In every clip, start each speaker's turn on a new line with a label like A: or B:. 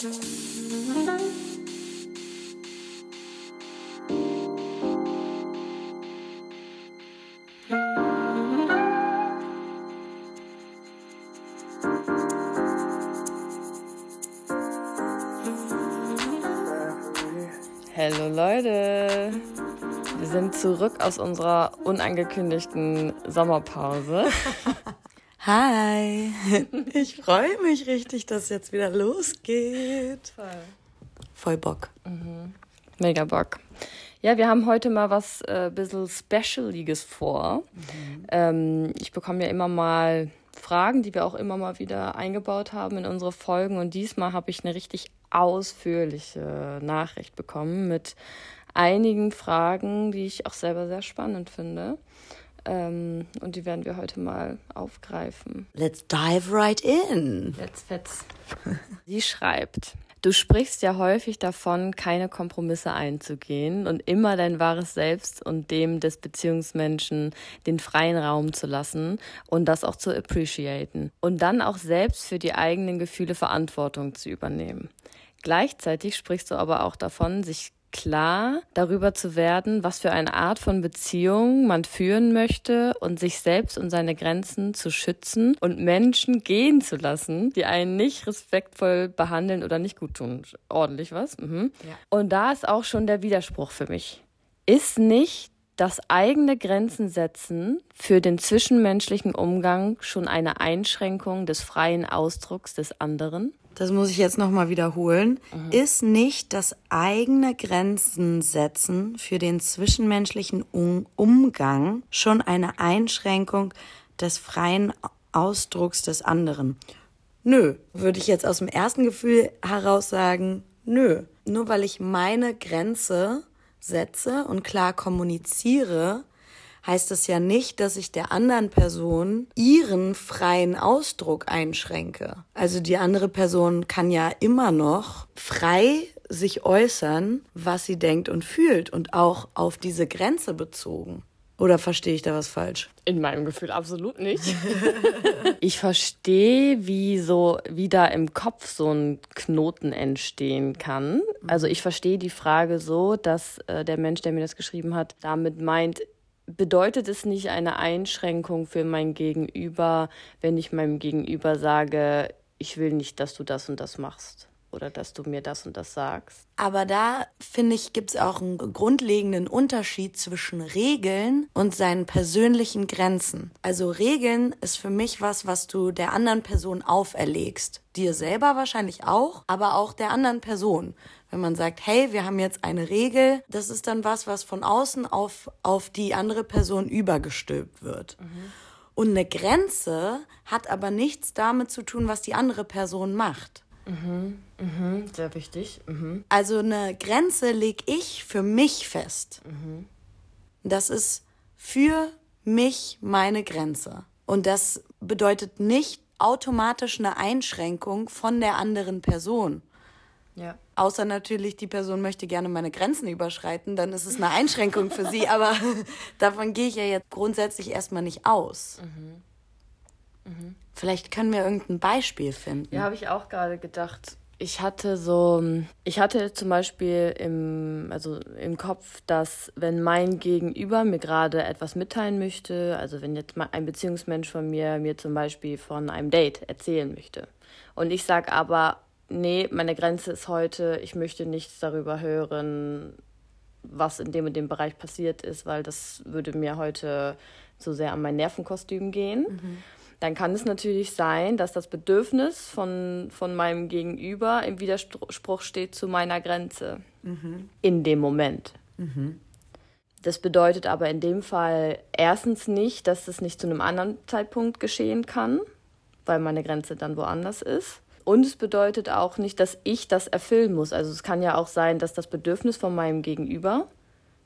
A: Hallo Leute, wir sind zurück aus unserer unangekündigten Sommerpause.
B: Hi, ich freue mich richtig, dass es jetzt wieder losgeht. Voll. Voll Bock.
A: Mhm. Mega Bock. Ja, wir haben heute mal was äh, bisschen Specialiges vor. Mhm. Ähm, ich bekomme ja immer mal Fragen, die wir auch immer mal wieder eingebaut haben in unsere Folgen. Und diesmal habe ich eine richtig ausführliche Nachricht bekommen mit einigen Fragen, die ich auch selber sehr spannend finde. Ähm, und die werden wir heute mal aufgreifen.
B: Let's dive right in.
A: Let's fetz. Sie schreibt. Du sprichst ja häufig davon, keine Kompromisse einzugehen und immer dein wahres Selbst und dem des Beziehungsmenschen den freien Raum zu lassen und das auch zu appreciaten und dann auch selbst für die eigenen Gefühle Verantwortung zu übernehmen. Gleichzeitig sprichst du aber auch davon, sich klar darüber zu werden, was für eine Art von Beziehung man führen möchte und sich selbst und seine Grenzen zu schützen und Menschen gehen zu lassen, die einen nicht respektvoll behandeln oder nicht gut tun. Ordentlich was. Mhm. Ja. Und da ist auch schon der Widerspruch für mich. Ist nicht das eigene Grenzen setzen für den zwischenmenschlichen Umgang schon eine Einschränkung des freien Ausdrucks des anderen?
B: Das muss ich jetzt nochmal wiederholen, mhm. ist nicht das eigene Grenzen setzen für den zwischenmenschlichen um Umgang schon eine Einschränkung des freien Ausdrucks des anderen. Nö, würde ich jetzt aus dem ersten Gefühl heraus sagen, nö. Nur weil ich meine Grenze setze und klar kommuniziere, heißt es ja nicht, dass ich der anderen Person ihren freien Ausdruck einschränke. Also die andere Person kann ja immer noch frei sich äußern, was sie denkt und fühlt und auch auf diese Grenze bezogen. Oder verstehe ich da was falsch?
A: In meinem Gefühl absolut nicht. ich verstehe, wie so, wie da im Kopf so ein Knoten entstehen kann. Also ich verstehe die Frage so, dass äh, der Mensch, der mir das geschrieben hat, damit meint, bedeutet es nicht eine Einschränkung für mein Gegenüber, wenn ich meinem Gegenüber sage, ich will nicht, dass du das und das machst oder dass du mir das und das sagst.
B: Aber da finde ich, gibt es auch einen grundlegenden Unterschied zwischen Regeln und seinen persönlichen Grenzen. Also Regeln ist für mich was, was du der anderen Person auferlegst. Dir selber wahrscheinlich auch, aber auch der anderen Person. Wenn man sagt, hey, wir haben jetzt eine Regel, das ist dann was, was von außen auf, auf die andere Person übergestülpt wird. Mhm. Und eine Grenze hat aber nichts damit zu tun, was die andere Person macht.
A: Mhm, mhm, sehr wichtig. Mhm.
B: Also eine Grenze lege ich für mich fest. Mhm. Das ist für mich meine Grenze. Und das bedeutet nicht automatisch eine Einschränkung von der anderen Person. Ja. Außer natürlich, die Person möchte gerne meine Grenzen überschreiten, dann ist es eine Einschränkung für sie, aber davon gehe ich ja jetzt grundsätzlich erstmal nicht aus. Mhm. Mhm. Vielleicht können wir irgendein Beispiel finden.
A: Ja, habe ich auch gerade gedacht. Ich hatte so, ich hatte zum Beispiel im, also im Kopf, dass wenn mein Gegenüber mir gerade etwas mitteilen möchte, also wenn jetzt mal ein Beziehungsmensch von mir mir zum Beispiel von einem Date erzählen möchte und ich sage aber, nee, meine Grenze ist heute, ich möchte nichts darüber hören, was in dem und dem Bereich passiert ist, weil das würde mir heute zu sehr an mein Nervenkostüm gehen. Mhm. Dann kann es natürlich sein, dass das Bedürfnis von, von meinem Gegenüber im Widerspruch steht zu meiner Grenze mhm. in dem Moment. Mhm. Das bedeutet aber in dem Fall erstens nicht, dass es nicht zu einem anderen Zeitpunkt geschehen kann, weil meine Grenze dann woanders ist. Und es bedeutet auch nicht, dass ich das erfüllen muss. Also es kann ja auch sein, dass das Bedürfnis von meinem Gegenüber,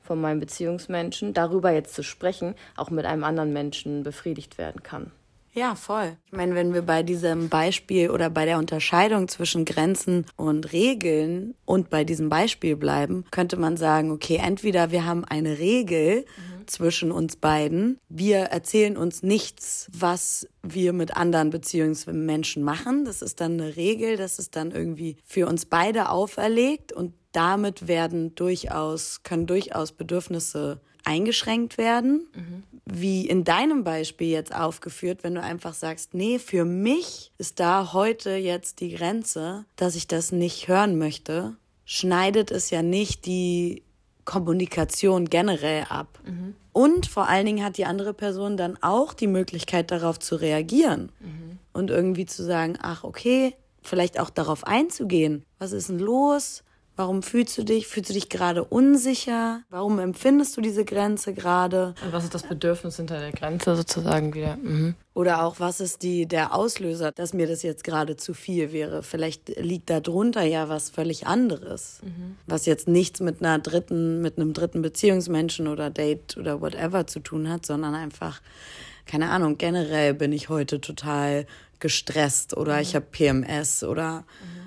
A: von meinem Beziehungsmenschen, darüber jetzt zu sprechen, auch mit einem anderen Menschen befriedigt werden kann.
B: Ja, voll. Ich meine, wenn wir bei diesem Beispiel oder bei der Unterscheidung zwischen Grenzen und Regeln und bei diesem Beispiel bleiben, könnte man sagen, okay, entweder wir haben eine Regel, mhm zwischen uns beiden. Wir erzählen uns nichts, was wir mit anderen Beziehungsmenschen machen. Das ist dann eine Regel, das ist dann irgendwie für uns beide auferlegt und damit werden durchaus, können durchaus Bedürfnisse eingeschränkt werden. Mhm. Wie in deinem Beispiel jetzt aufgeführt, wenn du einfach sagst, nee, für mich ist da heute jetzt die Grenze, dass ich das nicht hören möchte, schneidet es ja nicht die Kommunikation generell ab. Mhm. Und vor allen Dingen hat die andere Person dann auch die Möglichkeit darauf zu reagieren mhm. und irgendwie zu sagen, ach okay, vielleicht auch darauf einzugehen. Was ist denn los? Warum fühlst du dich? Fühlst du dich gerade unsicher? Warum empfindest du diese Grenze gerade?
A: Und was ist das Bedürfnis hinter der Grenze sozusagen wieder? Mhm.
B: Oder auch, was ist die, der Auslöser, dass mir das jetzt gerade zu viel wäre? Vielleicht liegt da drunter ja was völlig anderes. Mhm. Was jetzt nichts mit einer dritten, mit einem dritten Beziehungsmenschen oder Date oder whatever zu tun hat, sondern einfach, keine Ahnung, generell bin ich heute total gestresst oder mhm. ich habe PMS oder mhm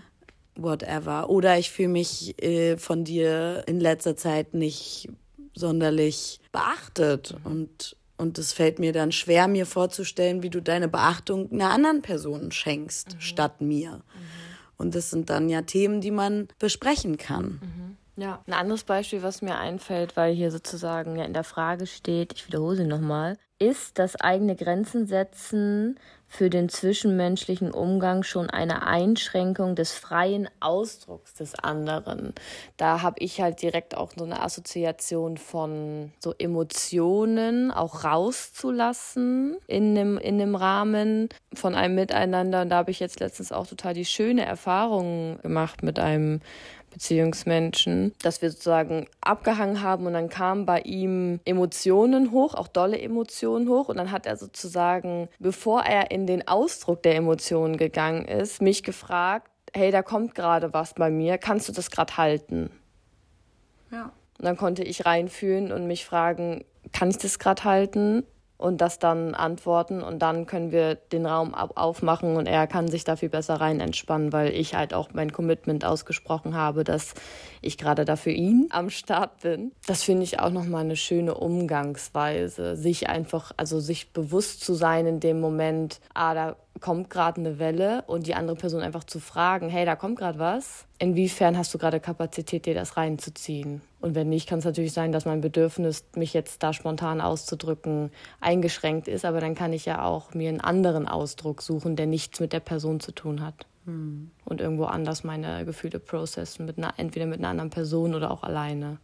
B: whatever. Oder ich fühle mich äh, von dir in letzter Zeit nicht sonderlich beachtet und und es fällt mir dann schwer, mir vorzustellen, wie du deine Beachtung einer anderen Person schenkst, mhm. statt mir. Mhm. Und das sind dann ja Themen, die man besprechen kann.
A: Mhm. Ja, ein anderes Beispiel, was mir einfällt, weil hier sozusagen ja in der Frage steht, ich wiederhole sie nochmal, ist das eigene Grenzen setzen für den zwischenmenschlichen Umgang schon eine Einschränkung des freien Ausdrucks des anderen. Da habe ich halt direkt auch so eine Assoziation von so Emotionen auch rauszulassen in dem, in dem Rahmen von einem Miteinander. Und da habe ich jetzt letztens auch total die schöne Erfahrung gemacht mit einem Beziehungsmenschen, dass wir sozusagen abgehangen haben und dann kamen bei ihm Emotionen hoch, auch dolle Emotionen hoch und dann hat er sozusagen, bevor er in den Ausdruck der Emotionen gegangen ist, mich gefragt, hey, da kommt gerade was bei mir, kannst du das gerade halten? Ja. Und dann konnte ich reinfühlen und mich fragen, kann ich das gerade halten? Und das dann antworten und dann können wir den Raum aufmachen und er kann sich da viel besser rein entspannen, weil ich halt auch mein Commitment ausgesprochen habe, dass ich gerade da für ihn am Start bin. Das finde ich auch nochmal eine schöne Umgangsweise, sich einfach, also sich bewusst zu sein in dem Moment, ah, da kommt gerade eine Welle und die andere Person einfach zu fragen, hey, da kommt gerade was. Inwiefern hast du gerade Kapazität, dir das reinzuziehen? Und wenn nicht, kann es natürlich sein, dass mein Bedürfnis, mich jetzt da spontan auszudrücken, eingeschränkt ist. Aber dann kann ich ja auch mir einen anderen Ausdruck suchen, der nichts mit der Person zu tun hat. Hm. Und irgendwo anders meine Gefühle processen, mit einer, entweder mit einer anderen Person oder auch alleine.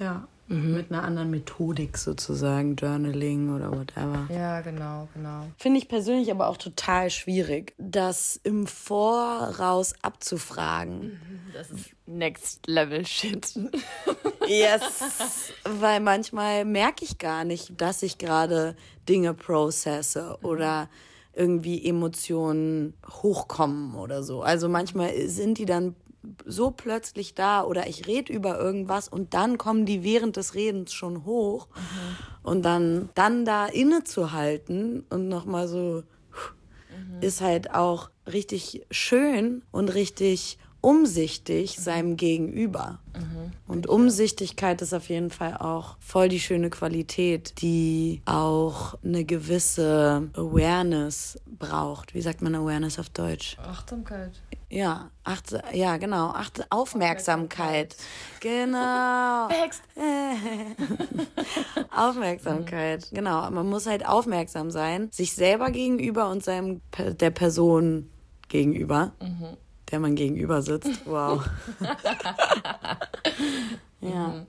B: Ja. Mhm. Mit einer anderen Methodik sozusagen, Journaling oder whatever.
A: Ja, genau, genau.
B: Finde ich persönlich aber auch total schwierig, das im Voraus abzufragen.
A: Mhm, das ist Next Level Shit.
B: yes, weil manchmal merke ich gar nicht, dass ich gerade Dinge processe mhm. oder irgendwie Emotionen hochkommen oder so. Also manchmal sind die dann so plötzlich da oder ich rede über irgendwas und dann kommen die während des Redens schon hoch mhm. und dann dann da innezuhalten und noch mal so mhm. ist halt auch richtig schön und richtig umsichtig mhm. seinem Gegenüber. Und Umsichtigkeit ist auf jeden Fall auch voll die schöne Qualität, die auch eine gewisse Awareness braucht. Wie sagt man Awareness auf Deutsch?
A: Achtsamkeit.
B: Ja, acht, ja, genau. Acht, Aufmerksamkeit. Genau. Aufmerksamkeit. Genau. Man muss halt aufmerksam sein, sich selber gegenüber und seinem der Person gegenüber. Mhm der man gegenüber sitzt. Wow.
A: ja. Mhm.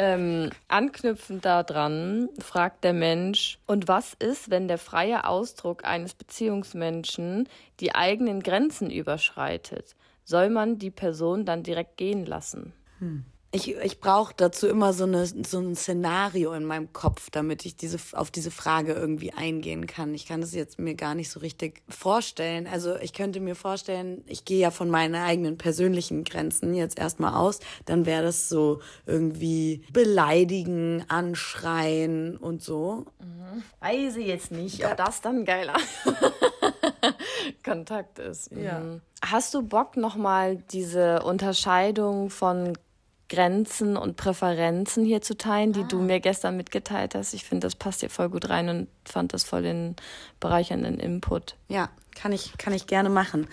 A: Ähm, anknüpfend daran fragt der Mensch, und was ist, wenn der freie Ausdruck eines Beziehungsmenschen die eigenen Grenzen überschreitet? Soll man die Person dann direkt gehen lassen?
B: Hm ich, ich brauche dazu immer so, eine, so ein Szenario in meinem Kopf, damit ich diese, auf diese Frage irgendwie eingehen kann. Ich kann das jetzt mir gar nicht so richtig vorstellen. Also ich könnte mir vorstellen, ich gehe ja von meinen eigenen persönlichen Grenzen jetzt erstmal aus, dann wäre das so irgendwie beleidigen, anschreien und so.
A: Mhm. Weiß ich jetzt nicht, ob das dann geiler Kontakt ist. Mhm. Ja. Hast du Bock nochmal diese Unterscheidung von Grenzen und Präferenzen hier zu teilen, die ah. du mir gestern mitgeteilt hast. Ich finde, das passt hier voll gut rein und fand das voll den bereichernden Input.
B: Ja, kann ich, kann ich gerne machen.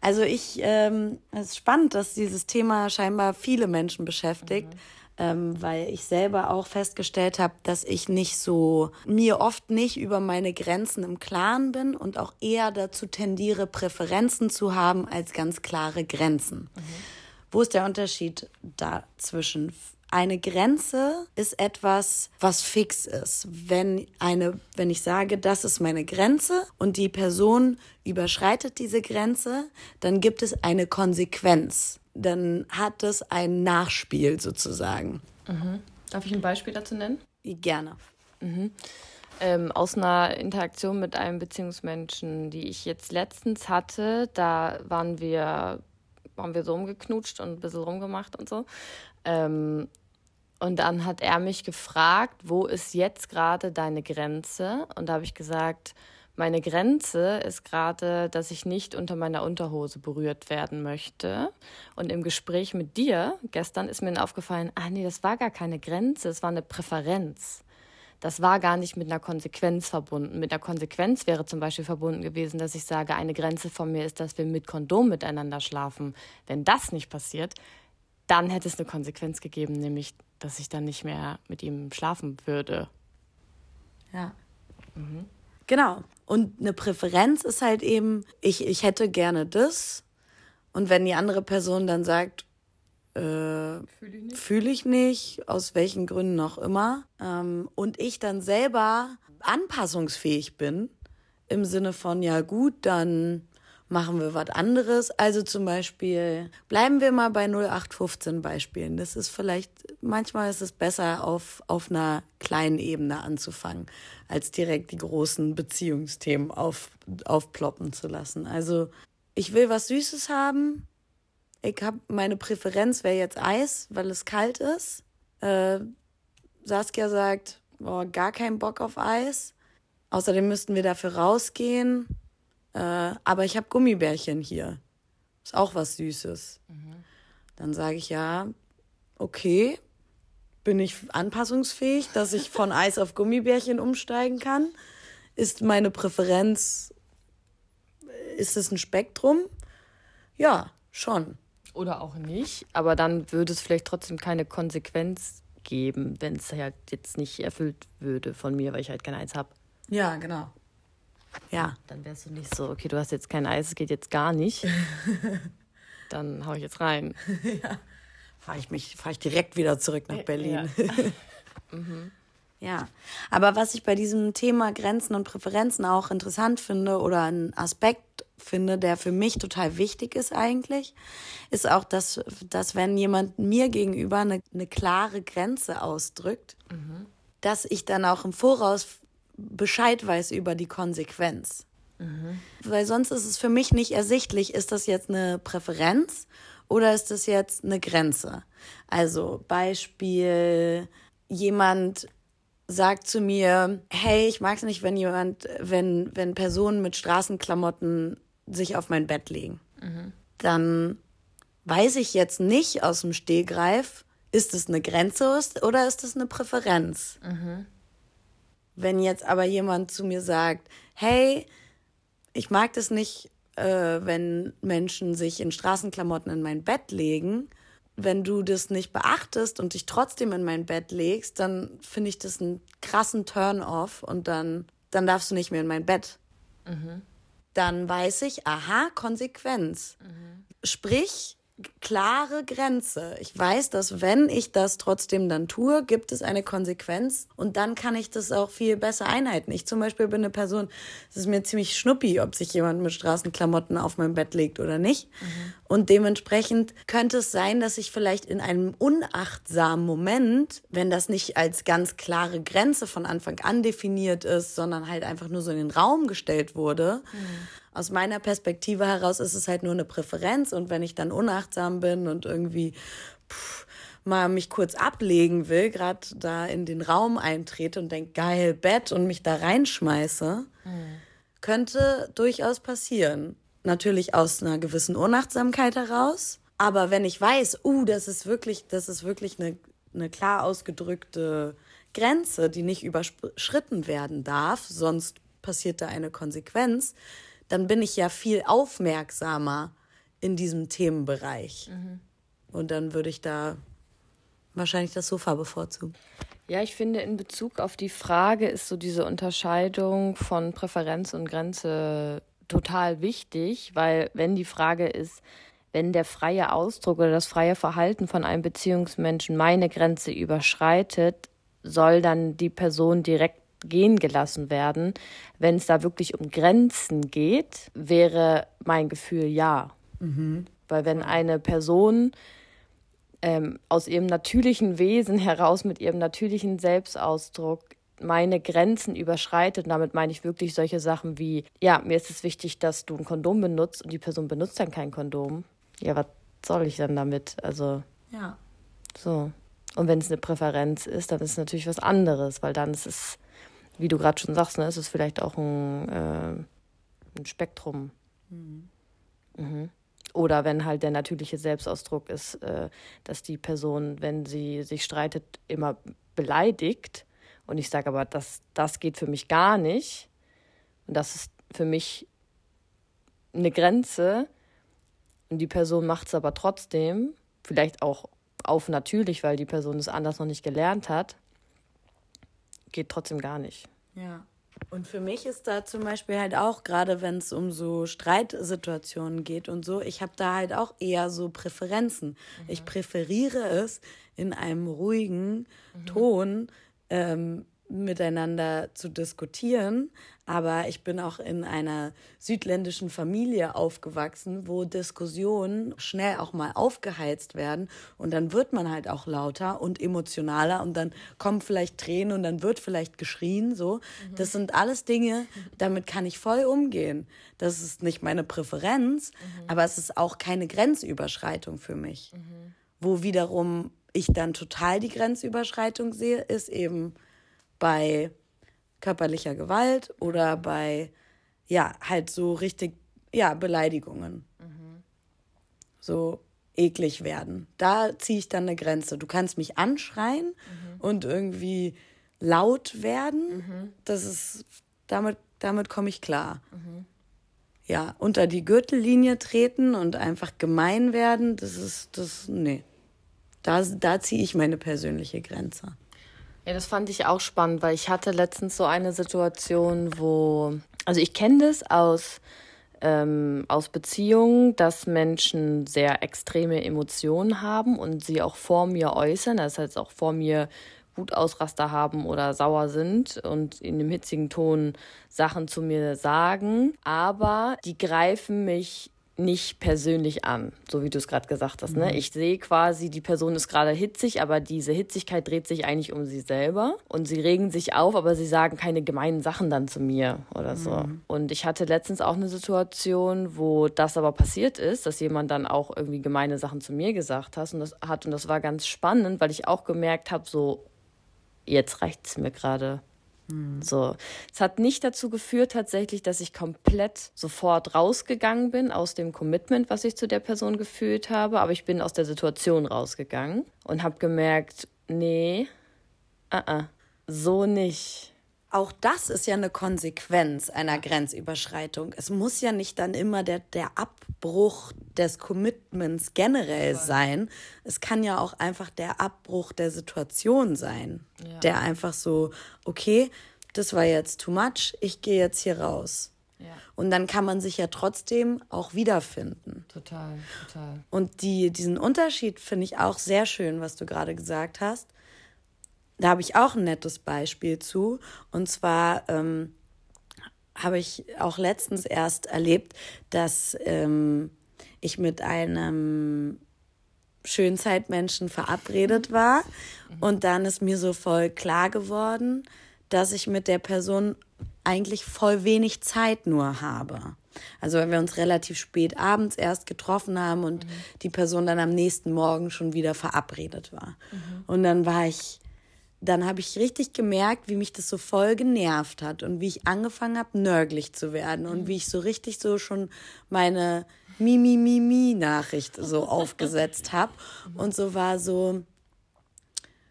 B: Also ich, ähm, es ist spannend, dass dieses Thema scheinbar viele Menschen beschäftigt. Mhm ähm, weil ich selber auch festgestellt habe, dass ich nicht so, mir oft nicht über meine Grenzen im Klaren bin und auch eher dazu tendiere, Präferenzen zu haben als ganz klare Grenzen. Mhm. Wo ist der Unterschied dazwischen? Eine Grenze ist etwas, was fix ist. Wenn eine, wenn ich sage, das ist meine Grenze und die Person überschreitet diese Grenze, dann gibt es eine Konsequenz dann hat das ein Nachspiel sozusagen.
A: Mhm. Darf ich ein Beispiel dazu nennen?
B: Gerne.
A: Mhm. Ähm, aus einer Interaktion mit einem Beziehungsmenschen, die ich jetzt letztens hatte, da waren wir, waren wir so umgeknutscht und ein bisschen rumgemacht und so. Ähm, und dann hat er mich gefragt, wo ist jetzt gerade deine Grenze? Und da habe ich gesagt, meine Grenze ist gerade, dass ich nicht unter meiner Unterhose berührt werden möchte. Und im Gespräch mit dir gestern ist mir aufgefallen, ah nee, das war gar keine Grenze, es war eine Präferenz. Das war gar nicht mit einer Konsequenz verbunden. Mit einer Konsequenz wäre zum Beispiel verbunden gewesen, dass ich sage, eine Grenze von mir ist, dass wir mit Kondom miteinander schlafen. Wenn das nicht passiert, dann hätte es eine Konsequenz gegeben, nämlich, dass ich dann nicht mehr mit ihm schlafen würde.
B: Ja. Mhm. Genau. Und eine Präferenz ist halt eben, ich, ich hätte gerne das. Und wenn die andere Person dann sagt, äh, fühle ich, fühl ich, nicht, aus welchen Gründen auch immer, ähm, und ich dann selber anpassungsfähig bin, im Sinne von, ja gut, dann machen wir was anderes. Also zum Beispiel, bleiben wir mal bei 0815 Beispielen. Das ist vielleicht, manchmal ist es besser, auf, auf einer kleinen Ebene anzufangen, als direkt die großen Beziehungsthemen auf, aufploppen zu lassen. Also, ich will was Süßes haben. Ich habe meine Präferenz wäre jetzt Eis, weil es kalt ist. Äh, Saskia sagt, boah, gar keinen Bock auf Eis. Außerdem müssten wir dafür rausgehen. Äh, aber ich habe Gummibärchen hier. Ist auch was Süßes. Mhm. Dann sage ich ja, okay, bin ich anpassungsfähig, dass ich von Eis auf Gummibärchen umsteigen kann? Ist meine Präferenz, ist es ein Spektrum? Ja, schon.
A: Oder auch nicht, aber dann würde es vielleicht trotzdem keine Konsequenz geben, wenn es halt jetzt nicht erfüllt würde von mir, weil ich halt kein Eis habe.
B: Ja, genau. Ja.
A: Dann wärst du nicht so, okay, du hast jetzt kein Eis, es geht jetzt gar nicht. Dann hau ich jetzt rein.
B: ja. Fahre ich mich, fahre ich direkt wieder zurück nach Berlin. Ja. mhm. Ja, aber was ich bei diesem Thema Grenzen und Präferenzen auch interessant finde oder ein Aspekt finde, der für mich total wichtig ist eigentlich, ist auch, dass, dass wenn jemand mir gegenüber eine, eine klare Grenze ausdrückt, mhm. dass ich dann auch im Voraus Bescheid weiß über die Konsequenz. Mhm. Weil sonst ist es für mich nicht ersichtlich, ist das jetzt eine Präferenz oder ist das jetzt eine Grenze? Also Beispiel, jemand sagt zu mir, hey, ich mag es nicht, wenn jemand, wenn, wenn Personen mit Straßenklamotten sich auf mein Bett legen. Mhm. Dann weiß ich jetzt nicht aus dem Stehgreif, ist es eine Grenze oder ist es eine Präferenz? Mhm. Wenn jetzt aber jemand zu mir sagt, hey, ich mag das nicht, äh, wenn Menschen sich in Straßenklamotten in mein Bett legen, wenn du das nicht beachtest und dich trotzdem in mein Bett legst, dann finde ich das einen krassen Turn-off und dann, dann darfst du nicht mehr in mein Bett. Mhm. Dann weiß ich, aha, Konsequenz. Mhm. Sprich, klare Grenze. Ich weiß, dass wenn ich das trotzdem dann tue, gibt es eine Konsequenz und dann kann ich das auch viel besser einhalten. Ich zum Beispiel bin eine Person, es ist mir ziemlich schnuppi, ob sich jemand mit Straßenklamotten auf mein Bett legt oder nicht. Mhm. Und dementsprechend könnte es sein, dass ich vielleicht in einem unachtsamen Moment, wenn das nicht als ganz klare Grenze von Anfang an definiert ist, sondern halt einfach nur so in den Raum gestellt wurde, mhm aus meiner Perspektive heraus ist es halt nur eine Präferenz und wenn ich dann unachtsam bin und irgendwie pff, mal mich kurz ablegen will, gerade da in den Raum eintrete und denke, geil, Bett und mich da reinschmeiße, mhm. könnte durchaus passieren. Natürlich aus einer gewissen Unachtsamkeit heraus, Aber wenn ich weiß, uh, das ist wirklich, das ist wirklich eine, eine klar ausgedrückte Grenze, die nicht überschritten werden darf, sonst passiert da eine Konsequenz, dann bin ich ja viel aufmerksamer in diesem Themenbereich. Mhm. Und dann würde ich da wahrscheinlich das Sofa bevorzugen.
A: Ja, ich finde, in Bezug auf die Frage ist so diese Unterscheidung von Präferenz und Grenze total wichtig, weil wenn die Frage ist, wenn der freie Ausdruck oder das freie Verhalten von einem Beziehungsmenschen meine Grenze überschreitet, soll dann die Person direkt gehen gelassen werden. Wenn es da wirklich um Grenzen geht, wäre mein Gefühl ja. Mhm. Weil wenn eine Person ähm, aus ihrem natürlichen Wesen heraus, mit ihrem natürlichen Selbstausdruck meine Grenzen überschreitet. Und damit meine ich wirklich solche Sachen wie, ja, mir ist es wichtig, dass du ein Kondom benutzt und die Person benutzt dann kein Kondom. Ja, was soll ich dann damit? Also. Ja. So. Und wenn es eine Präferenz ist, dann ist es natürlich was anderes, weil dann ist es, wie du gerade schon sagst, ne, ist es vielleicht auch ein, äh, ein Spektrum. Mhm. Mhm. Oder wenn halt der natürliche Selbstausdruck ist, äh, dass die Person, wenn sie sich streitet, immer beleidigt. Und ich sage aber, das, das geht für mich gar nicht. Und das ist für mich eine Grenze. Und die Person macht es aber trotzdem. Vielleicht auch auf natürlich, weil die Person es anders noch nicht gelernt hat. Geht trotzdem gar nicht.
B: Ja. Und für mich ist da zum Beispiel halt auch, gerade wenn es um so Streitsituationen geht und so, ich habe da halt auch eher so Präferenzen. Mhm. Ich präferiere es in einem ruhigen mhm. Ton, ähm, miteinander zu diskutieren. Aber ich bin auch in einer südländischen Familie aufgewachsen, wo Diskussionen schnell auch mal aufgeheizt werden. Und dann wird man halt auch lauter und emotionaler und dann kommen vielleicht Tränen und dann wird vielleicht geschrien. So. Mhm. Das sind alles Dinge, damit kann ich voll umgehen. Das ist nicht meine Präferenz, mhm. aber es ist auch keine Grenzüberschreitung für mich. Mhm. Wo wiederum ich dann total die Grenzüberschreitung sehe, ist eben bei körperlicher Gewalt oder bei, ja, halt so richtig, ja, Beleidigungen. Mhm. So eklig werden. Da ziehe ich dann eine Grenze. Du kannst mich anschreien mhm. und irgendwie laut werden. Mhm. Das ist, damit, damit komme ich klar. Mhm. Ja, unter die Gürtellinie treten und einfach gemein werden, das ist, das, nee. Da, da ziehe ich meine persönliche Grenze.
A: Ja, das fand ich auch spannend, weil ich hatte letztens so eine Situation, wo, also ich kenne das aus, ähm, aus Beziehungen, dass Menschen sehr extreme Emotionen haben und sie auch vor mir äußern, das heißt auch vor mir Wutausraster haben oder sauer sind und in einem hitzigen Ton Sachen zu mir sagen, aber die greifen mich nicht persönlich an, so wie du es gerade gesagt hast. Ne? Mhm. Ich sehe quasi, die Person ist gerade hitzig, aber diese Hitzigkeit dreht sich eigentlich um sie selber und sie regen sich auf, aber sie sagen keine gemeinen Sachen dann zu mir oder so. Mhm. Und ich hatte letztens auch eine Situation, wo das aber passiert ist, dass jemand dann auch irgendwie gemeine Sachen zu mir gesagt hat und das hat und das war ganz spannend, weil ich auch gemerkt habe, so jetzt reicht es mir gerade. Mhm. So. Es hat nicht dazu geführt, tatsächlich, dass ich komplett sofort rausgegangen bin aus dem Commitment, was ich zu der Person gefühlt habe, aber ich bin aus der Situation rausgegangen und habe gemerkt, nee, uh -uh, so nicht.
B: Auch das ist ja eine Konsequenz einer Grenzüberschreitung. Es muss ja nicht dann immer der, der Abbruch des Commitments generell sein. Es kann ja auch einfach der Abbruch der Situation sein. Ja. Der einfach so, okay, das war jetzt too much, ich gehe jetzt hier raus. Ja. Und dann kann man sich ja trotzdem auch wiederfinden.
A: Total, total.
B: Und die, diesen Unterschied finde ich auch sehr schön, was du gerade gesagt hast da habe ich auch ein nettes Beispiel zu. Und zwar ähm, habe ich auch letztens erst erlebt, dass ähm, ich mit einem Schönzeitmenschen verabredet war. Und dann ist mir so voll klar geworden, dass ich mit der Person eigentlich voll wenig Zeit nur habe. Also wenn wir uns relativ spät abends erst getroffen haben und mhm. die Person dann am nächsten Morgen schon wieder verabredet war. Mhm. Und dann war ich dann habe ich richtig gemerkt, wie mich das so voll genervt hat und wie ich angefangen habe, nörglich zu werden und wie ich so richtig so schon meine Mi-Mi-Mi-Mi-Nachricht so aufgesetzt habe. Und so war so,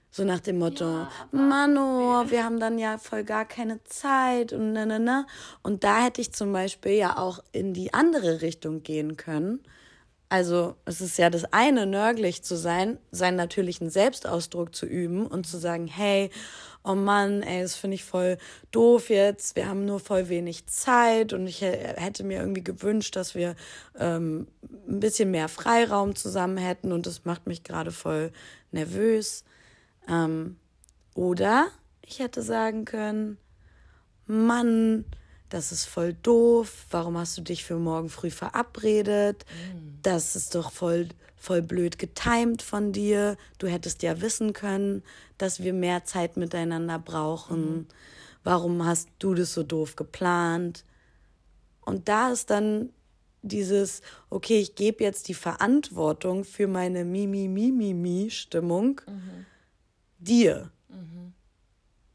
B: so nach dem Motto, ja, Mano, wir haben dann ja voll gar keine Zeit und ne, ne, ne. Und da hätte ich zum Beispiel ja auch in die andere Richtung gehen können. Also es ist ja das eine, nörglich zu sein, seinen natürlichen Selbstausdruck zu üben und zu sagen, hey, oh Mann, ey, das finde ich voll doof jetzt, wir haben nur voll wenig Zeit und ich hätte mir irgendwie gewünscht, dass wir ähm, ein bisschen mehr Freiraum zusammen hätten und das macht mich gerade voll nervös. Ähm, oder ich hätte sagen können, Mann, das ist voll doof, warum hast du dich für morgen früh verabredet? Mm. Das ist doch voll, voll blöd getimt von dir. Du hättest ja wissen können, dass wir mehr Zeit miteinander brauchen. Mm. Warum hast du das so doof geplant? Und da ist dann dieses, okay, ich gebe jetzt die Verantwortung für meine Mimi-Mimi-Mi-Stimmung mhm. dir. Mhm.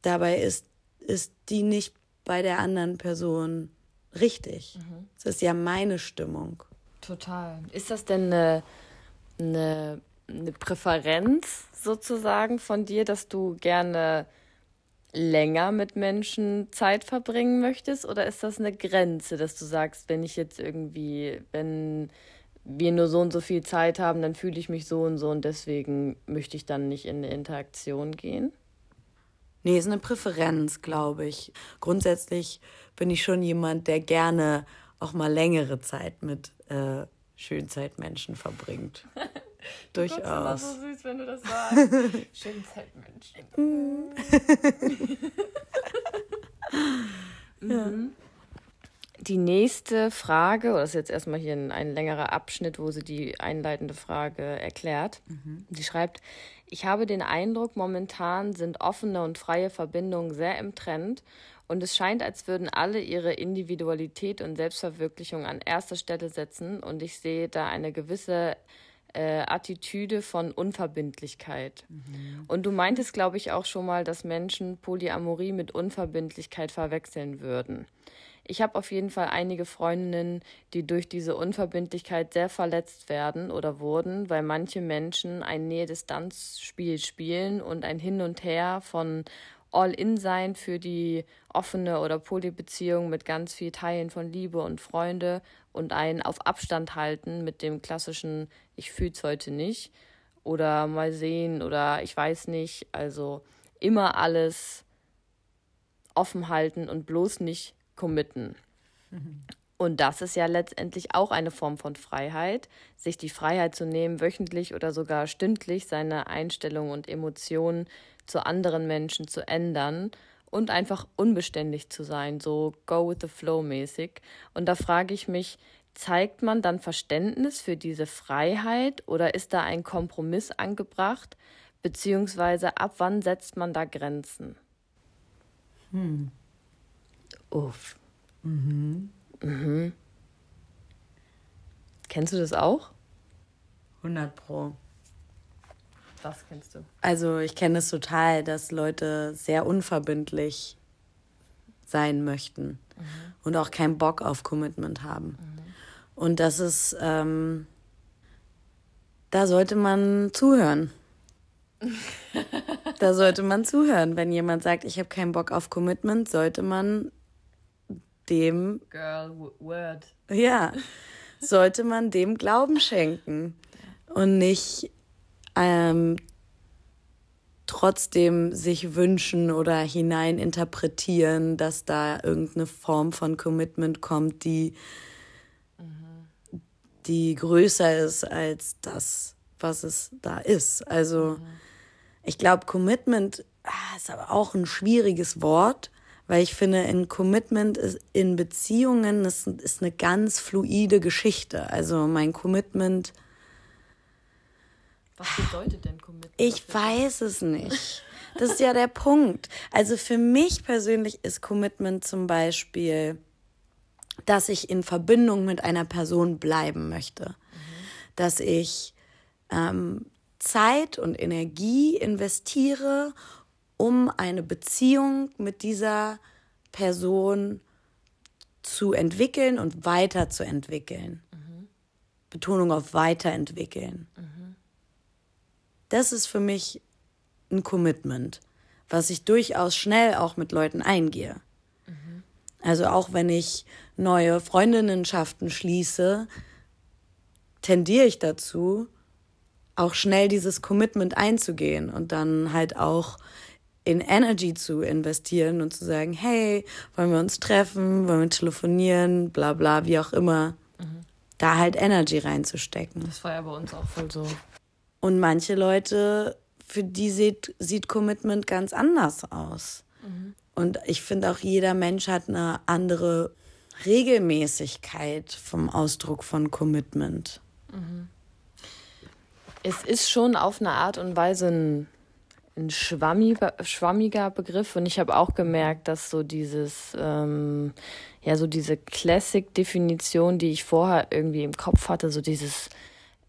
B: Dabei ist, ist die nicht bei der anderen Person richtig. Mhm. Das ist ja meine Stimmung.
A: Total. Ist das denn eine, eine, eine Präferenz sozusagen von dir, dass du gerne länger mit Menschen Zeit verbringen möchtest? Oder ist das eine Grenze, dass du sagst, wenn ich jetzt irgendwie, wenn wir nur so und so viel Zeit haben, dann fühle ich mich so und so und deswegen möchte ich dann nicht in eine Interaktion gehen?
B: Nee, ist eine Präferenz, glaube ich. Grundsätzlich bin ich schon jemand, der gerne auch mal längere Zeit mit äh, Schönzeitmenschen verbringt. Durchaus. Das ist so süß, wenn du das sagst. Schönzeitmenschen.
A: mhm. Die nächste Frage, oder das ist jetzt erstmal hier ein, ein längerer Abschnitt, wo sie die einleitende Frage erklärt. Mhm. Sie schreibt, ich habe den Eindruck, momentan sind offene und freie Verbindungen sehr im Trend und es scheint, als würden alle ihre Individualität und Selbstverwirklichung an erster Stelle setzen und ich sehe da eine gewisse äh, Attitüde von Unverbindlichkeit. Mhm. Und du meintest, glaube ich, auch schon mal, dass Menschen Polyamorie mit Unverbindlichkeit verwechseln würden. Ich habe auf jeden Fall einige Freundinnen, die durch diese Unverbindlichkeit sehr verletzt werden oder wurden, weil manche Menschen ein Nähe-Distanz-Spiel spielen und ein Hin und Her von All-In-Sein für die offene oder Polybeziehung mit ganz viel Teilen von Liebe und Freunde und ein auf Abstand halten mit dem klassischen Ich fühl's heute nicht oder mal sehen oder ich weiß nicht. Also immer alles offen halten und bloß nicht committen. Und das ist ja letztendlich auch eine Form von Freiheit, sich die Freiheit zu nehmen, wöchentlich oder sogar stündlich seine Einstellungen und Emotionen zu anderen Menschen zu ändern und einfach unbeständig zu sein, so go with the flow mäßig. Und da frage ich mich, zeigt man dann Verständnis für diese Freiheit oder ist da ein Kompromiss angebracht? Beziehungsweise ab wann setzt man da Grenzen? Hm. Uff. Mhm. Mhm. Kennst du das auch?
B: 100 Pro.
A: Was kennst du?
B: Also ich kenne es total, dass Leute sehr unverbindlich sein möchten mhm. und auch keinen Bock auf Commitment haben. Mhm. Und das ist, ähm, da sollte man zuhören. da sollte man zuhören. Wenn jemand sagt, ich habe keinen Bock auf Commitment, sollte man dem.
A: Girl, word.
B: Ja, sollte man dem Glauben schenken und nicht ähm, trotzdem sich wünschen oder hineininterpretieren, dass da irgendeine Form von Commitment kommt, die, mhm. die größer ist als das, was es da ist. Also mhm. ich glaube, Commitment ah, ist aber auch ein schwieriges Wort, weil ich finde, ein Commitment ist in Beziehungen ist, ist eine ganz fluide Geschichte. Also mein Commitment.
A: Was bedeutet denn Commitment?
B: Ich weiß es nicht. Das ist ja der Punkt. Also für mich persönlich ist Commitment zum Beispiel, dass ich in Verbindung mit einer Person bleiben möchte. Mhm. Dass ich ähm, Zeit und Energie investiere, um eine Beziehung mit dieser Person zu entwickeln und weiterzuentwickeln. Mhm. Betonung auf weiterentwickeln. Mhm. Das ist für mich ein Commitment, was ich durchaus schnell auch mit Leuten eingehe. Mhm. Also auch wenn ich neue Freundinnenschaften schließe, tendiere ich dazu, auch schnell dieses Commitment einzugehen und dann halt auch in Energy zu investieren und zu sagen, hey, wollen wir uns treffen, wollen wir telefonieren, bla bla, wie auch immer. Mhm. Da halt Energy reinzustecken.
A: Das war ja bei uns auch voll so.
B: Und manche Leute, für die sieht, sieht Commitment ganz anders aus. Mhm. Und ich finde auch, jeder Mensch hat eine andere Regelmäßigkeit vom Ausdruck von Commitment. Mhm.
A: Es ist schon auf eine Art und Weise ein ein schwammiger, schwammiger Begriff und ich habe auch gemerkt, dass so dieses, ähm, ja, so diese Classic-Definition, die ich vorher irgendwie im Kopf hatte, so dieses,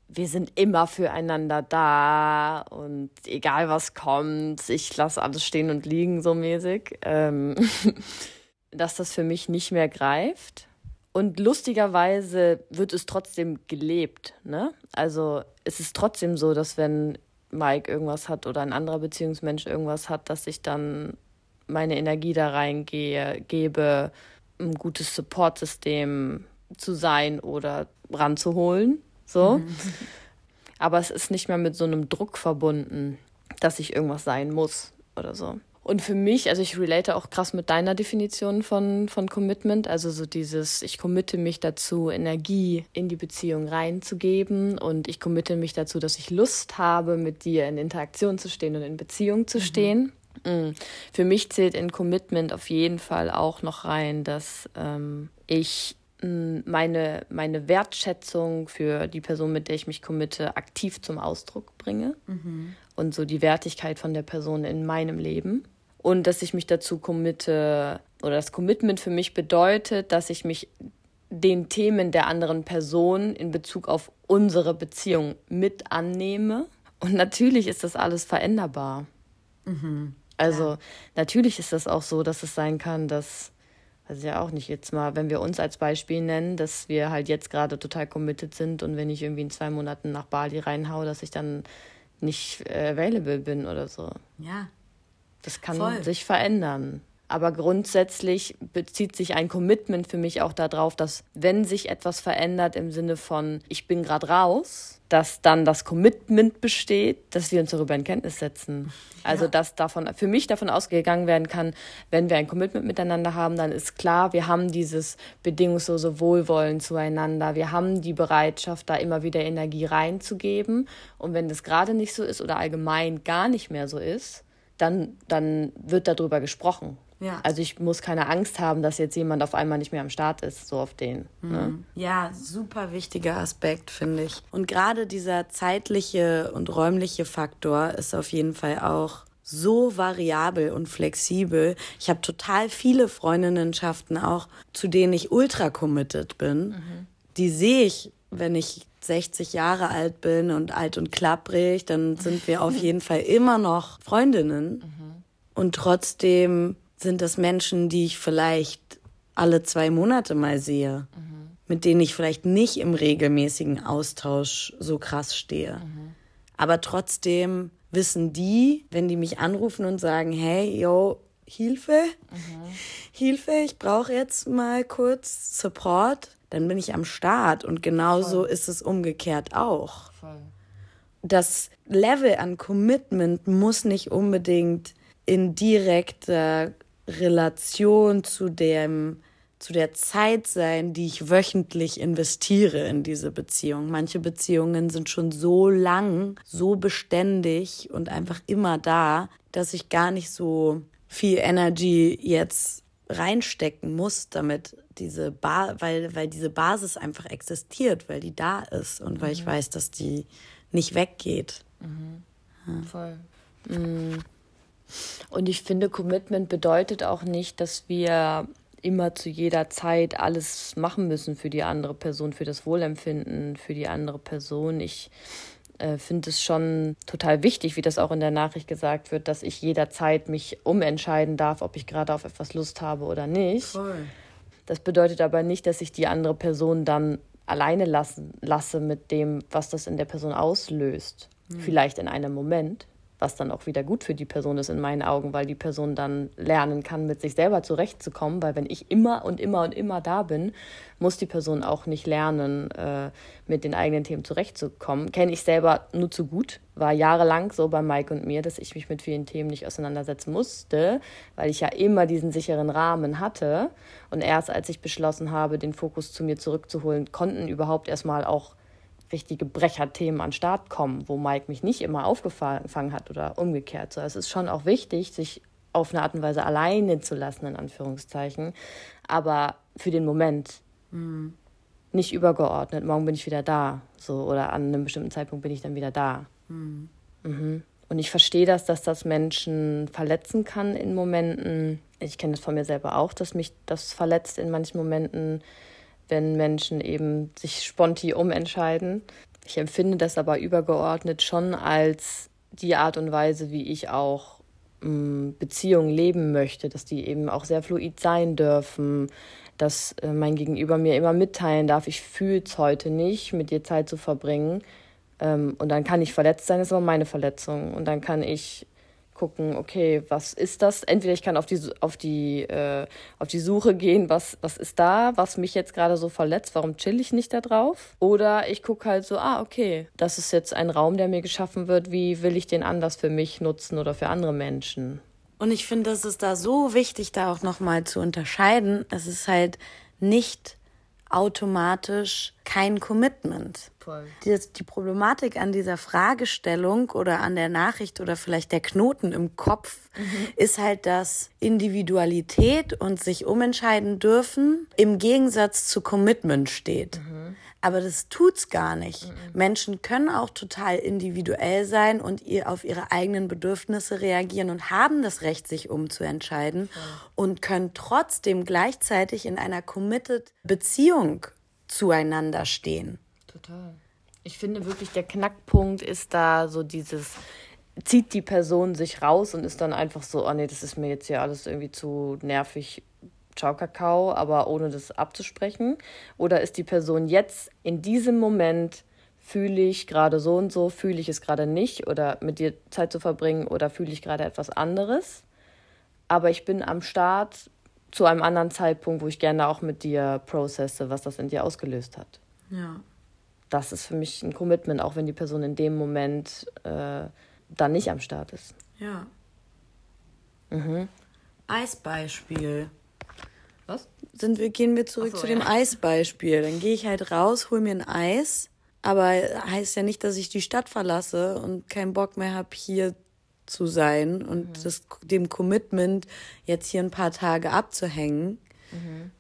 A: wir sind immer füreinander da und egal was kommt, ich lasse alles stehen und liegen, so mäßig, ähm, dass das für mich nicht mehr greift. Und lustigerweise wird es trotzdem gelebt, ne? Also es ist trotzdem so, dass wenn Mike irgendwas hat oder ein anderer Beziehungsmensch irgendwas hat, dass ich dann meine Energie da reingehe, gebe, ein gutes Supportsystem zu sein oder ranzuholen. So. Mhm. Aber es ist nicht mehr mit so einem Druck verbunden, dass ich irgendwas sein muss oder so. Und für mich, also ich relate auch krass mit deiner Definition von, von Commitment, also so dieses, ich committe mich dazu, Energie in die Beziehung reinzugeben und ich committe mich dazu, dass ich Lust habe, mit dir in Interaktion zu stehen und in Beziehung zu mhm. stehen. Mhm. Für mich zählt in Commitment auf jeden Fall auch noch rein, dass ähm, ich mm, meine, meine Wertschätzung für die Person, mit der ich mich committe, aktiv zum Ausdruck bringe mhm. und so die Wertigkeit von der Person in meinem Leben und dass ich mich dazu committe oder das Commitment für mich bedeutet, dass ich mich den Themen der anderen Person in Bezug auf unsere Beziehung mit annehme. Und natürlich ist das alles veränderbar. Mhm. Also ja. natürlich ist das auch so, dass es sein kann, dass, also ja auch nicht jetzt mal, wenn wir uns als Beispiel nennen, dass wir halt jetzt gerade total committed sind und wenn ich irgendwie in zwei Monaten nach Bali reinhaue, dass ich dann nicht äh, available bin oder so.
B: Ja,
A: das kann Voll. sich verändern. Aber grundsätzlich bezieht sich ein Commitment für mich auch darauf, dass wenn sich etwas verändert im Sinne von ich bin gerade raus, dass dann das Commitment besteht, dass wir uns darüber in Kenntnis setzen. Also ja. dass davon für mich davon ausgegangen werden kann, wenn wir ein Commitment miteinander haben, dann ist klar, wir haben dieses bedingungslose Wohlwollen zueinander, wir haben die Bereitschaft, da immer wieder Energie reinzugeben. Und wenn das gerade nicht so ist oder allgemein gar nicht mehr so ist, dann, dann wird darüber gesprochen. Ja. Also ich muss keine Angst haben, dass jetzt jemand auf einmal nicht mehr am Start ist, so auf den. Mhm. Ne?
B: Ja, super wichtiger Aspekt, finde ich. Und gerade dieser zeitliche und räumliche Faktor ist auf jeden Fall auch so variabel und flexibel. Ich habe total viele Freundinnenschaften auch, zu denen ich ultra committed bin. Mhm. Die sehe ich, wenn ich 60 Jahre alt bin und alt und klapprig, dann sind wir auf jeden Fall immer noch Freundinnen. Mhm. Und trotzdem sind das Menschen, die ich vielleicht alle zwei Monate mal sehe, mhm. mit denen ich vielleicht nicht im regelmäßigen Austausch so krass stehe. Mhm. Aber trotzdem wissen die, wenn die mich anrufen und sagen, hey, yo, Hilfe, Hilfe, ich brauche jetzt mal kurz Support, dann bin ich am Start. Und genauso Voll. ist es umgekehrt auch. Voll. Das Level an Commitment muss nicht unbedingt in direkter Relation zu dem zu der Zeit sein, die ich wöchentlich investiere in diese Beziehung. Manche Beziehungen sind schon so lang, so beständig und einfach immer da, dass ich gar nicht so viel Energy jetzt reinstecken muss, damit diese ba weil, weil diese Basis einfach existiert, weil die da ist und weil mhm. ich weiß, dass die nicht weggeht. Mhm.
A: Ja. Voll. Mhm. Und ich finde, Commitment bedeutet auch nicht, dass wir immer zu jeder Zeit alles machen müssen für die andere Person, für das Wohlempfinden, für die andere Person. Ich äh, finde es schon total wichtig, wie das auch in der Nachricht gesagt wird, dass ich jederzeit mich umentscheiden darf, ob ich gerade auf etwas Lust habe oder nicht. Voll. Das bedeutet aber nicht, dass ich die andere Person dann alleine lassen, lasse mit dem, was das in der Person auslöst. Mhm. Vielleicht in einem Moment, was dann auch wieder gut für die Person ist in meinen Augen, weil die Person dann lernen kann, mit sich selber zurechtzukommen, weil wenn ich immer und immer und immer da bin, muss die Person auch nicht lernen, äh, mit den eigenen Themen zurechtzukommen. Kenne ich selber nur zu gut, war jahrelang so bei Mike und mir, dass ich mich mit vielen Themen nicht auseinandersetzen musste, weil ich ja immer diesen sicheren Rahmen hatte. Und erst als ich beschlossen habe, den Fokus zu mir zurückzuholen, konnten überhaupt erstmal auch richtige Brecherthemen an den Start kommen, wo Mike mich nicht immer aufgefangen hat oder umgekehrt. So, es ist schon auch wichtig, sich auf eine Art und Weise alleine zu lassen, in Anführungszeichen, aber für den Moment. Mhm. Nicht übergeordnet, morgen bin ich wieder da, so oder an einem bestimmten Zeitpunkt bin ich dann wieder da. Mhm. Mhm. Und ich verstehe das, dass das Menschen verletzen kann in Momenten. Ich kenne das von mir selber auch, dass mich das verletzt in manchen Momenten, wenn Menschen eben sich sponti umentscheiden. Ich empfinde das aber übergeordnet schon als die Art und Weise, wie ich auch ähm, Beziehungen leben möchte, dass die eben auch sehr fluid sein dürfen, dass äh, mein Gegenüber mir immer mitteilen darf, ich fühle es heute nicht, mit dir Zeit zu verbringen. Ähm, und dann kann ich verletzt sein, das ist aber meine Verletzung. Und dann kann ich gucken, okay, was ist das? Entweder ich kann auf die, auf die, äh, auf die Suche gehen, was, was ist da, was mich jetzt gerade so verletzt, warum chill ich nicht da drauf? Oder ich gucke halt so, ah, okay, das ist jetzt ein Raum, der mir geschaffen wird, wie will ich den anders für mich nutzen oder für andere Menschen?
B: Und ich finde, das ist da so wichtig, da auch nochmal zu unterscheiden. Es ist halt nicht automatisch kein Commitment. Voll. Die, die Problematik an dieser Fragestellung oder an der Nachricht oder vielleicht der Knoten im Kopf mhm. ist halt, dass Individualität und sich umentscheiden dürfen im Gegensatz zu Commitment steht. Mhm. Aber das tut's gar nicht. Mhm. Menschen können auch total individuell sein und ihr auf ihre eigenen Bedürfnisse reagieren und haben das Recht, sich umzuentscheiden ja. und können trotzdem gleichzeitig in einer committed Beziehung zueinander stehen.
A: Total. Ich finde wirklich, der Knackpunkt ist da so dieses, zieht die Person sich raus und ist dann einfach so, oh nee, das ist mir jetzt hier alles irgendwie zu nervig Ciao Kakao, aber ohne das abzusprechen? Oder ist die Person jetzt in diesem Moment, fühle ich gerade so und so, fühle ich es gerade nicht oder mit dir Zeit zu verbringen oder fühle ich gerade etwas anderes? Aber ich bin am Start zu einem anderen Zeitpunkt, wo ich gerne auch mit dir processe, was das in dir ausgelöst hat. Ja. Das ist für mich ein Commitment, auch wenn die Person in dem Moment äh, dann nicht am Start ist. Ja.
B: Mhm. Eisbeispiel. Was? Sind wir, gehen wir zurück so, zu dem ja. Eisbeispiel. Dann gehe ich halt raus, hol mir ein Eis. Aber heißt ja nicht, dass ich die Stadt verlasse und keinen Bock mehr habe, hier zu sein und mhm. das, dem Commitment, jetzt hier ein paar Tage abzuhängen, mhm.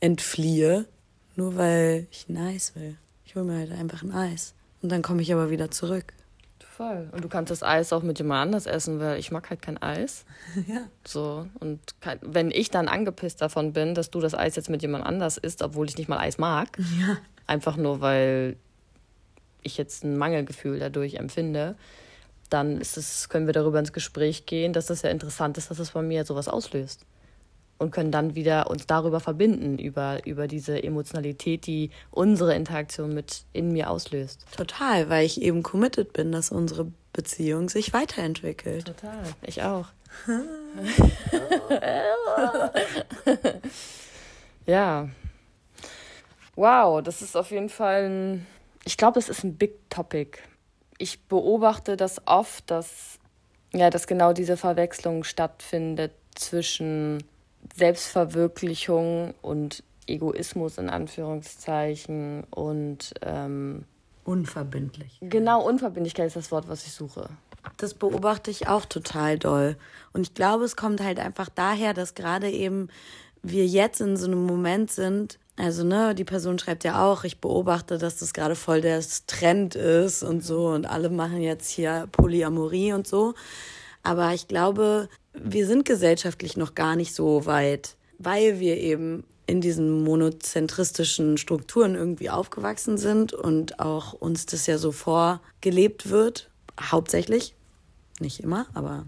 B: entfliehe, nur weil ich ein Eis will. Ich hole mir halt einfach ein Eis. Und dann komme ich aber wieder zurück.
A: Voll. Und du kannst das Eis auch mit jemand anders essen, weil ich mag halt kein Eis. ja. So. Und kein, wenn ich dann angepisst davon bin, dass du das Eis jetzt mit jemand anders isst, obwohl ich nicht mal Eis mag, ja. einfach nur weil ich jetzt ein Mangelgefühl dadurch empfinde, dann ist es, können wir darüber ins Gespräch gehen, dass das ja interessant ist, dass es bei mir sowas auslöst und können dann wieder uns darüber verbinden, über, über diese Emotionalität, die unsere Interaktion mit in mir auslöst.
B: Total, weil ich eben committed bin, dass unsere Beziehung sich weiterentwickelt.
A: Total, ich auch. ja. Wow, das ist auf jeden Fall ein, ich glaube, es ist ein Big Topic. Ich beobachte das oft, dass, ja, dass genau diese Verwechslung stattfindet zwischen Selbstverwirklichung und Egoismus in Anführungszeichen und ähm,
B: unverbindlich.
A: Genau, Unverbindlichkeit ist das Wort, was ich suche.
B: Das beobachte ich auch total doll. Und ich glaube, es kommt halt einfach daher, dass gerade eben wir jetzt in so einem Moment sind, also, ne, die Person schreibt ja auch, ich beobachte, dass das gerade voll der Trend ist und so und alle machen jetzt hier Polyamorie und so. Aber ich glaube, wir sind gesellschaftlich noch gar nicht so weit, weil wir eben in diesen monozentristischen Strukturen irgendwie aufgewachsen sind und auch uns das ja so vorgelebt wird, hauptsächlich, nicht immer, aber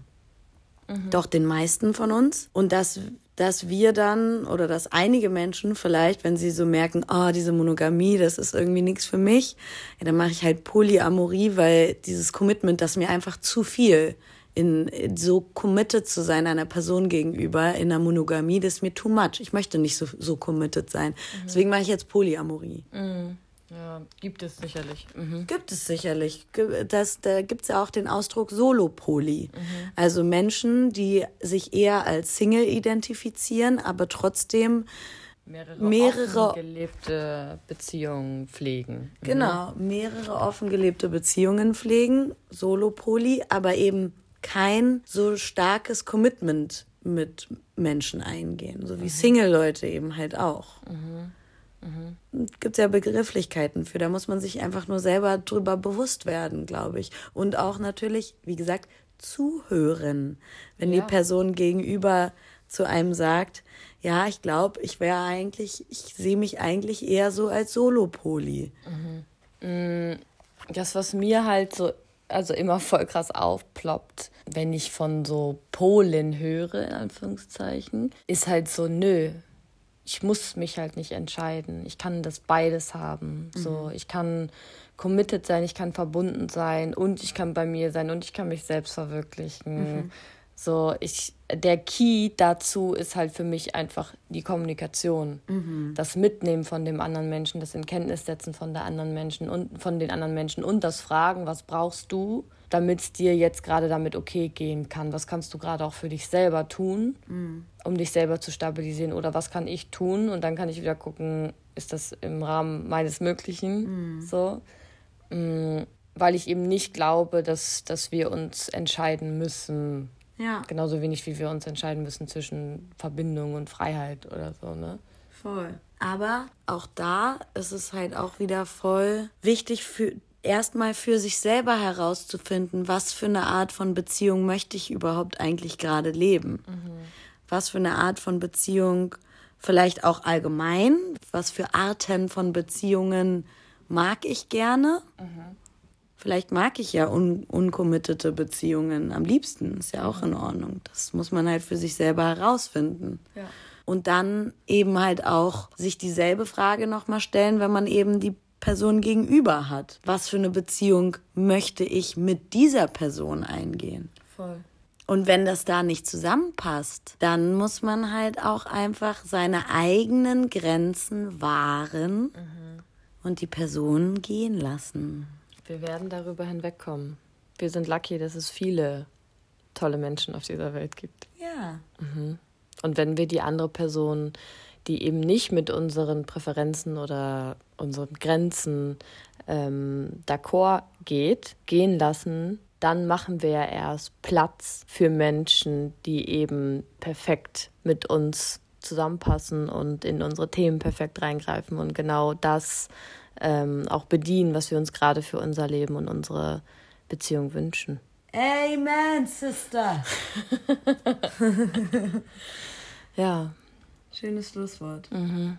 B: mhm. doch den meisten von uns. Und dass dass wir dann oder dass einige Menschen vielleicht, wenn sie so merken, oh, diese Monogamie, das ist irgendwie nichts für mich, ja, dann mache ich halt Polyamorie, weil dieses Commitment, das mir einfach zu viel in, in so committed zu sein einer Person gegenüber in einer Monogamie, das ist mir too much. Ich möchte nicht so, so committed sein. Mhm. Deswegen mache ich jetzt Polyamorie.
A: Mhm. Ja, gibt es sicherlich. Mhm.
B: Gibt es sicherlich. Das, da gibt es ja auch den Ausdruck Solopoly. Mhm. Also Menschen, die sich eher als Single identifizieren, aber trotzdem
A: mehrere, mehrere gelebte Beziehungen pflegen.
B: Mhm. Genau, mehrere offen gelebte Beziehungen pflegen, Solopoly, aber eben kein so starkes Commitment mit Menschen eingehen, so wie mhm. Single-Leute eben halt auch. Mhm. Mhm. Gibt es ja Begrifflichkeiten für, da muss man sich einfach nur selber drüber bewusst werden, glaube ich. Und auch natürlich, wie gesagt, zuhören. Wenn ja. die Person gegenüber zu einem sagt, ja, ich glaube, ich wäre eigentlich, ich sehe mich eigentlich eher so als Solopoli.
A: Mhm. Mm, das, was mir halt so, also immer voll krass aufploppt, wenn ich von so Polen höre, in Anführungszeichen, ist halt so, nö, ich muss mich halt nicht entscheiden. Ich kann das beides haben. Mhm. So, ich kann committed sein, ich kann verbunden sein und ich kann bei mir sein und ich kann mich selbst verwirklichen. Mhm. So, ich, der Key dazu ist halt für mich einfach die Kommunikation. Mhm. Das Mitnehmen von dem anderen Menschen, das in Kenntnis setzen von der anderen Menschen und von den anderen Menschen und das Fragen, was brauchst du? damit es dir jetzt gerade damit okay gehen kann. Was kannst du gerade auch für dich selber tun, mhm. um dich selber zu stabilisieren? Oder was kann ich tun? Und dann kann ich wieder gucken, ist das im Rahmen meines Möglichen mhm. so. Mhm. Weil ich eben nicht glaube, dass, dass wir uns entscheiden müssen. Ja. Genauso wenig wie wir uns entscheiden müssen zwischen Verbindung und Freiheit oder so, ne?
B: Voll. Aber auch da ist es halt auch wieder voll wichtig für erstmal für sich selber herauszufinden, was für eine Art von Beziehung möchte ich überhaupt eigentlich gerade leben. Mhm. Was für eine Art von Beziehung, vielleicht auch allgemein, was für Arten von Beziehungen mag ich gerne. Mhm. Vielleicht mag ich ja un uncommittete Beziehungen am liebsten, ist ja auch in Ordnung. Das muss man halt für sich selber herausfinden. Ja. Und dann eben halt auch sich dieselbe Frage nochmal stellen, wenn man eben die Person gegenüber hat. Was für eine Beziehung möchte ich mit dieser Person eingehen? Voll. Und wenn das da nicht zusammenpasst, dann muss man halt auch einfach seine eigenen Grenzen wahren mhm. und die Person gehen lassen.
A: Wir werden darüber hinwegkommen. Wir sind lucky, dass es viele tolle Menschen auf dieser Welt gibt. Ja. Mhm. Und wenn wir die andere Person die eben nicht mit unseren Präferenzen oder unseren Grenzen ähm, d'accord geht, gehen lassen, dann machen wir ja erst Platz für Menschen, die eben perfekt mit uns zusammenpassen und in unsere Themen perfekt reingreifen und genau das ähm, auch bedienen, was wir uns gerade für unser Leben und unsere Beziehung wünschen.
B: Amen, Sister.
A: ja.
B: Schönes Schlusswort.
A: Mhm.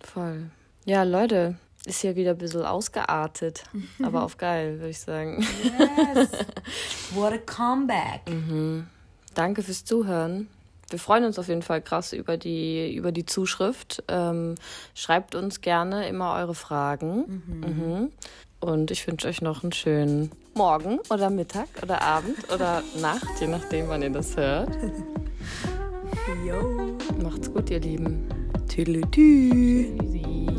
A: Voll. Ja, Leute, ist hier wieder ein bisschen ausgeartet, aber auf geil, würde ich sagen. Yes.
B: What a comeback.
A: Mhm. Danke fürs Zuhören. Wir freuen uns auf jeden Fall krass über die, über die Zuschrift. Ähm, schreibt uns gerne immer eure Fragen. Mhm. Mhm. Und ich wünsche euch noch einen schönen Morgen oder Mittag oder Abend oder Nacht, je nachdem, wann ihr das hört. Jo. Macht's gut, ihr Lieben.
B: Tüdelü. Tschüssi.